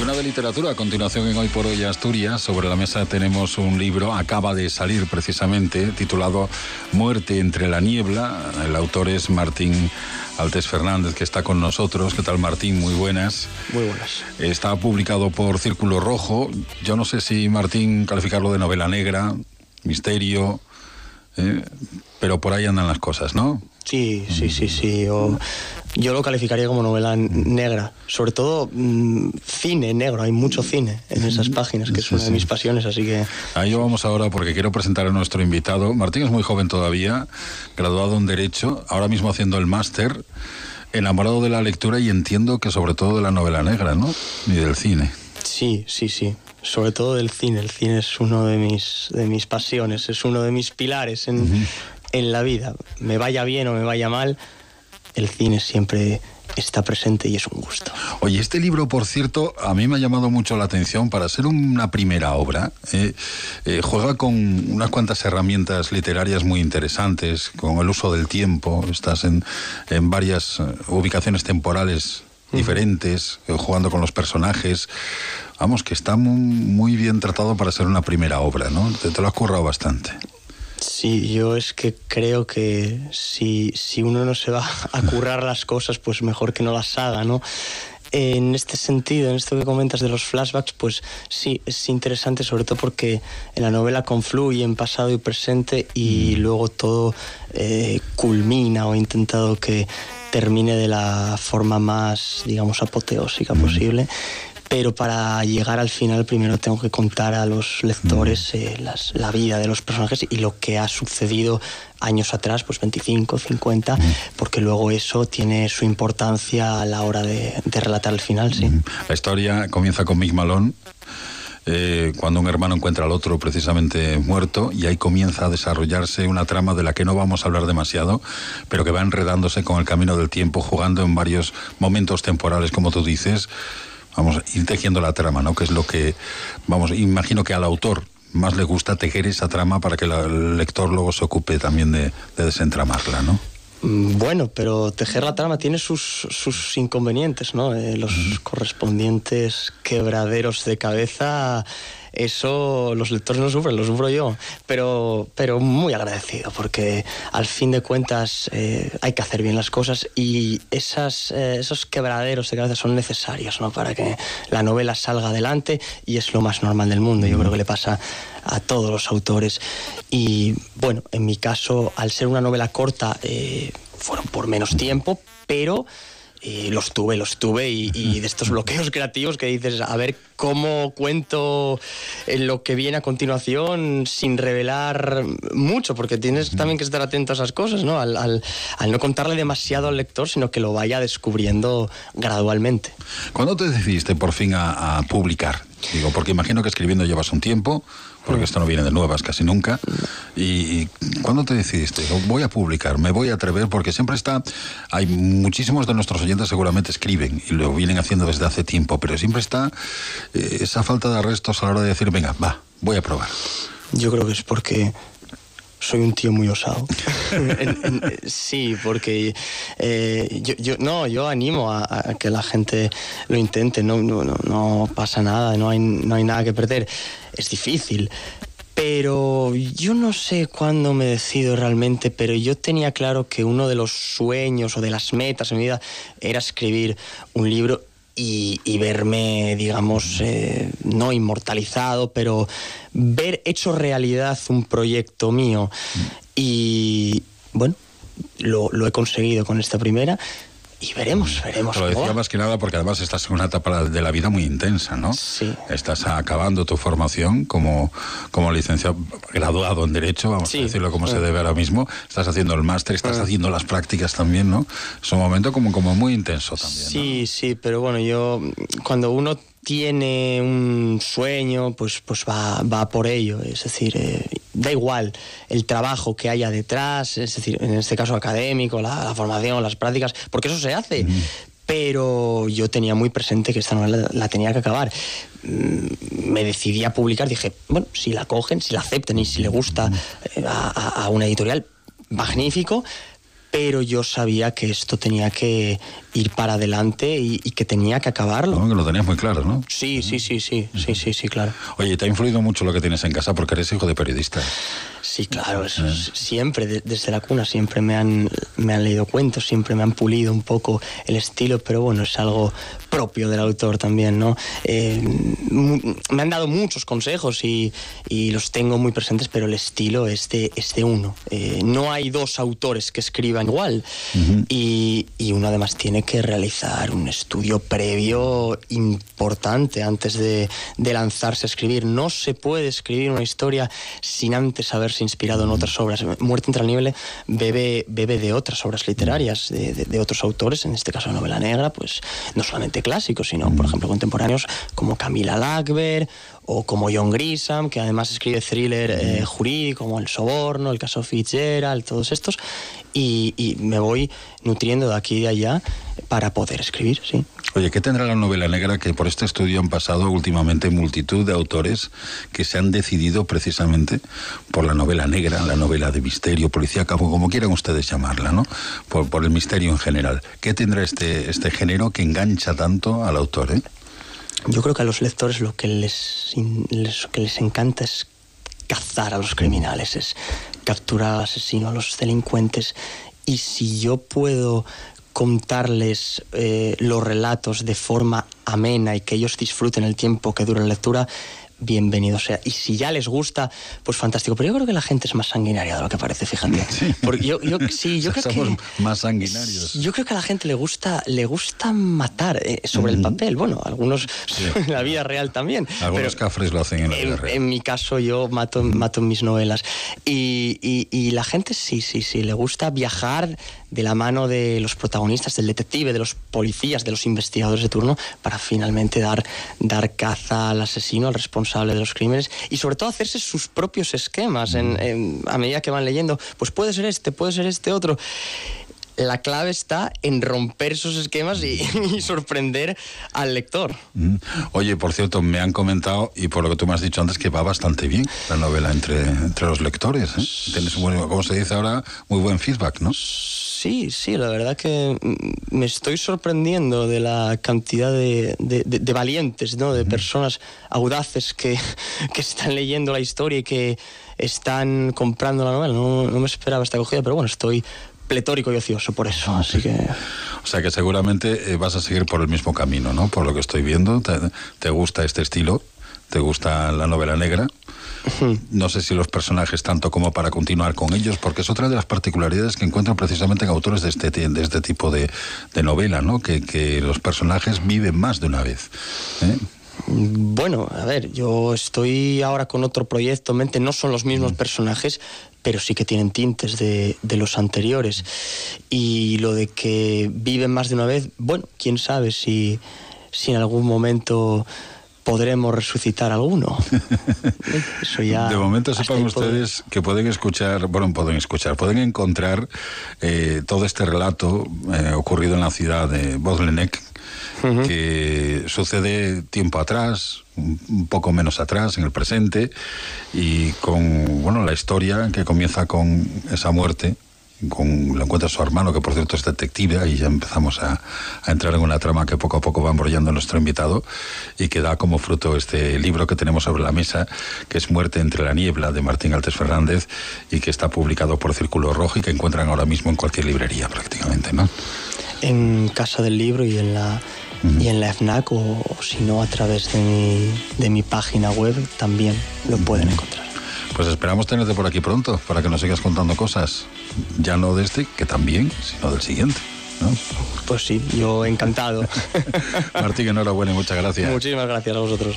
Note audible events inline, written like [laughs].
Y una de literatura, a continuación en Hoy por Hoy Asturias, sobre la mesa tenemos un libro, acaba de salir precisamente, titulado Muerte entre la niebla. El autor es Martín Altes Fernández, que está con nosotros. ¿Qué tal, Martín? Muy buenas. Muy buenas. Está publicado por Círculo Rojo. Yo no sé si, Martín, calificarlo de novela negra, misterio, ¿eh? pero por ahí andan las cosas, ¿no? Sí, sí, sí, sí. Yo lo calificaría como novela negra. Sobre todo mm, cine negro. Hay mucho cine en esas páginas, que es una de mis pasiones, así que... Ahí vamos ahora porque quiero presentar a nuestro invitado. Martín es muy joven todavía, graduado en Derecho, ahora mismo haciendo el máster, enamorado de la lectura y entiendo que sobre todo de la novela negra, ¿no? Y del cine. Sí, sí, sí sobre todo del cine. El cine es uno de mis, de mis pasiones, es uno de mis pilares en, en la vida. Me vaya bien o me vaya mal, el cine siempre está presente y es un gusto. Oye, este libro, por cierto, a mí me ha llamado mucho la atención para ser una primera obra. Eh, eh, juega con unas cuantas herramientas literarias muy interesantes, con el uso del tiempo, estás en, en varias eh, ubicaciones temporales diferentes, jugando con los personajes vamos, que está muy, bien tratado para ser una primera obra, ¿no? Te, lo has currado bastante. Sí, yo es que creo que si, si uno no se va [laughs] a currar las cosas, pues mejor que no las haga, ¿no? En este sentido, en esto que comentas de los flashbacks, pues sí, es interesante, sobre todo porque en la novela confluyen pasado y presente y mm. luego todo eh, culmina o he intentado que termine de la forma más, digamos, apoteósica mm. Pero para llegar al final primero tengo que contar a los lectores mm. eh, la vida de los personajes y lo que ha sucedido años atrás, pues 25, 50, mm. porque luego eso tiene su importancia a la hora de, relatar el final, sí. Mm. La historia comienza con Mick Malone, eh, cuando un hermano encuentra al otro precisamente muerto y ahí comienza a desarrollarse una trama de la que no vamos a hablar demasiado, pero que va enredándose con el camino del tiempo, jugando en varios momentos temporales, como tú dices, vamos, ir tejiendo la trama, ¿no? Que es lo que, vamos, imagino que al autor más le gusta tejer esa trama para que el lector luego se ocupe también de, desentramarla, ¿no? Mm, bueno, pero tejer la trama tiene sus, sus inconvenientes, ¿no? Eh, los correspondientes quebraderos de cabeza eso los lectores no sufren, lo sufro yo, pero, pero muy agradecido porque al fin de cuentas eh, hay que hacer bien las cosas y esas, eh, esos quebraderos de cabeza son necesarios ¿no? para que la novela salga adelante y es lo más normal del mundo, yo creo que le pasa a todos los autores y bueno, en mi caso al ser una novela corta eh, fueron por menos tiempo, pero y los tuve, los tuve, y, de estos bloqueos [laughs] creativos que dices, a ver cómo cuento lo que viene a continuación sin revelar mucho, porque tienes también que estar atento a esas cosas, ¿no? Al, no contarle demasiado al lector, sino que lo vaya descubriendo gradualmente. ¿Cuándo te decidiste por fin a publicar? Digo, porque imagino que escribiendo llevas un tiempo, porque esto no viene de nuevas casi nunca. ¿Y, cuándo te decidiste? Voy a publicar, me voy a atrever, porque siempre está. Hay muchísimos de nuestros oyentes seguramente escriben y lo vienen haciendo desde hace tiempo, pero siempre está eh, esa falta de arrestos a la hora de decir, venga, va, voy a probar. Yo creo que es porque soy un tío muy osado. [laughs] sí, porque eh, yo, no, yo animo a, que la gente lo intente, no, no, pasa nada, no hay, no hay nada que perder. Es difícil, pero yo no sé cuándo me decido realmente, pero yo tenía claro que uno de los sueños o de las metas en mi vida era escribir un libro y, verme, digamos, eh, no inmortalizado, pero ver hecho realidad un proyecto mío. Y bueno, lo, lo he conseguido con esta primera y veremos, veremos. Lo decía más que nada porque además estás en una etapa de la vida muy intensa, ¿no? Sí. Estás acabando tu formación como, como licenciado, graduado en Derecho, vamos a decirlo como se ah. debe ahora mismo. Estás haciendo el máster, estás ah. haciendo las prácticas también, ¿no? Es un momento como, como muy intenso también. Sí, sí, pero bueno, yo cuando uno tiene un sueño, pues, pues va, va por ello. Es decir, eh, da igual el trabajo que haya detrás, es decir, en este caso académico, la, formación, las prácticas, porque eso se hace. Pero yo tenía muy presente que esta novela la tenía que acabar. Mm, me decidí a publicar, dije, bueno, si la cogen, si la aceptan y si le gusta eh, a, a una editorial, magnífico, pero yo sabía que esto tenía que ir para adelante y, que tenía que acabarlo. que lo tenías muy claro, ¿no? Sí, sí, sí, sí, sí, sí, sí, claro. Oye, ¿te ha influido mucho lo que tienes en casa porque eres hijo de periodista? Sí, claro, eso, siempre, desde la cuna, siempre me han, me han leído cuentos, siempre me han pulido un poco el estilo, pero bueno, es algo propio del autor también, ¿no? Eh, me han dado muchos consejos y, y, los tengo muy presentes, pero el estilo es de, es de uno. Eh, no hay dos autores que escriban igual y, y, uno además tiene que realizar un estudio previo importante antes de, de lanzarse a escribir. No se puede escribir una historia sin antes inspirado en otras obras. Muerte nieve bebe, bebe de otras obras literarias, de, de, de otros autores, en este caso novela negra, pues no solamente clásicos, sino, por ejemplo, contemporáneos como Camila Lackberg o como John Grisham, que además escribe thriller eh, como El Soborno, El caso Fitzgerald, todos estos, y, y, me voy nutriendo de aquí y de allá para poder escribir, sí. Oye, ¿qué tendrá la novela negra que por este estudio han pasado últimamente multitud de autores que se han decidido precisamente por la novela negra, la novela de misterio, policíaca, como quieran ustedes llamarla, ¿no? Por, por el misterio en general. ¿Qué tendrá este, este género que engancha tanto al autor, eh? Yo creo que a los lectores lo que les, les, que les encanta es cazar a los criminales, es capturar al asesino, a los delincuentes. Y si yo puedo contarles eh, los relatos de forma amena y que ellos disfruten el tiempo que dura la lectura, bienvenido sea. Y si ya les gusta, pues fantástico. Pero yo creo que la gente es más sanguinaria de lo que parece, fíjate. [laughs] Sí. Porque yo, yo, sí, yo [laughs] creo Somos que más sanguinarios. Yo creo que a la gente le gusta, le gusta matar eh, sobre el papel. Bueno, algunos sí. [laughs] en la vida real también. Algunos pero cafres lo hacen en la vida en, real. En mi caso, yo mato, mato en mis novelas. Y, y, y la gente sí, sí, sí, le gusta viajar de la mano de los protagonistas, del detective, de los policías, de los investigadores de turno, para finalmente dar, dar caza al asesino, al responsable de los crímenes, y sobre todo hacerse sus propios esquemas en, en, a medida que van leyendo. Pues puede ser este, puede ser este otro la clave está en romper esos esquemas y, [laughs] y, sorprender al lector. Mm. Oye, por cierto, me han comentado, y por lo que tú me has dicho antes, que va bastante bien la novela entre, entre los lectores. ¿eh? Tienes, un buen, como se dice ahora, muy buen feedback, ¿no? Sí, sí, la verdad que me estoy sorprendiendo de la cantidad de, de, de, de valientes, ¿no? de personas audaces que, [laughs] que, están leyendo la historia y que están comprando la novela. No, no me esperaba esta acogida, pero bueno, estoy pletórico y ocioso por eso, así que... O sea que seguramente eh, vas a seguir por el mismo camino, ¿no? Por lo que estoy viendo, te, te gusta este estilo, te gusta la novela negra. No sé si los personajes tanto como para continuar con ellos, porque es otra de las particularidades que encuentro precisamente en autores de este, de este tipo de, de novela, ¿no? Que, que, los personajes viven más de una vez. ¿eh? Bueno, a ver, yo estoy ahora con otro proyecto, mente no son los mismos personajes, pero sí que tienen tintes de, de, los anteriores. Y lo de que viven más de una vez, bueno, quién sabe si, si en algún momento podremos resucitar alguno. [laughs] Eso ya. De momento sepan ustedes poder... que pueden escuchar, bueno, pueden escuchar, pueden encontrar eh, todo este relato eh, ocurrido en la ciudad de Bodlenek, uh -huh. que sucede tiempo atrás, un poco menos atrás, en el presente, y con bueno la historia que comienza con esa muerte con lo encuentra su hermano, que por cierto es detective, ahí ya empezamos a, a, entrar en una trama que poco a poco va embrollando nuestro invitado y que da como fruto este libro que tenemos sobre la mesa, que es Muerte entre la niebla, de Martín Altes Fernández, y que está publicado por Círculo Rojo y que encuentran ahora mismo en cualquier librería prácticamente, ¿no? En Casa del Libro y en la Uh -huh. y en la FNAC o, o si no a través de mi, de mi página web también lo pueden encontrar. Pues esperamos tenerte por aquí pronto para que nos sigas contando cosas, ya no de este, que también, sino del siguiente. ¿no? Pues sí, yo encantado. [laughs] Martín, enhorabuena y muchas gracias. Muchísimas gracias a vosotros.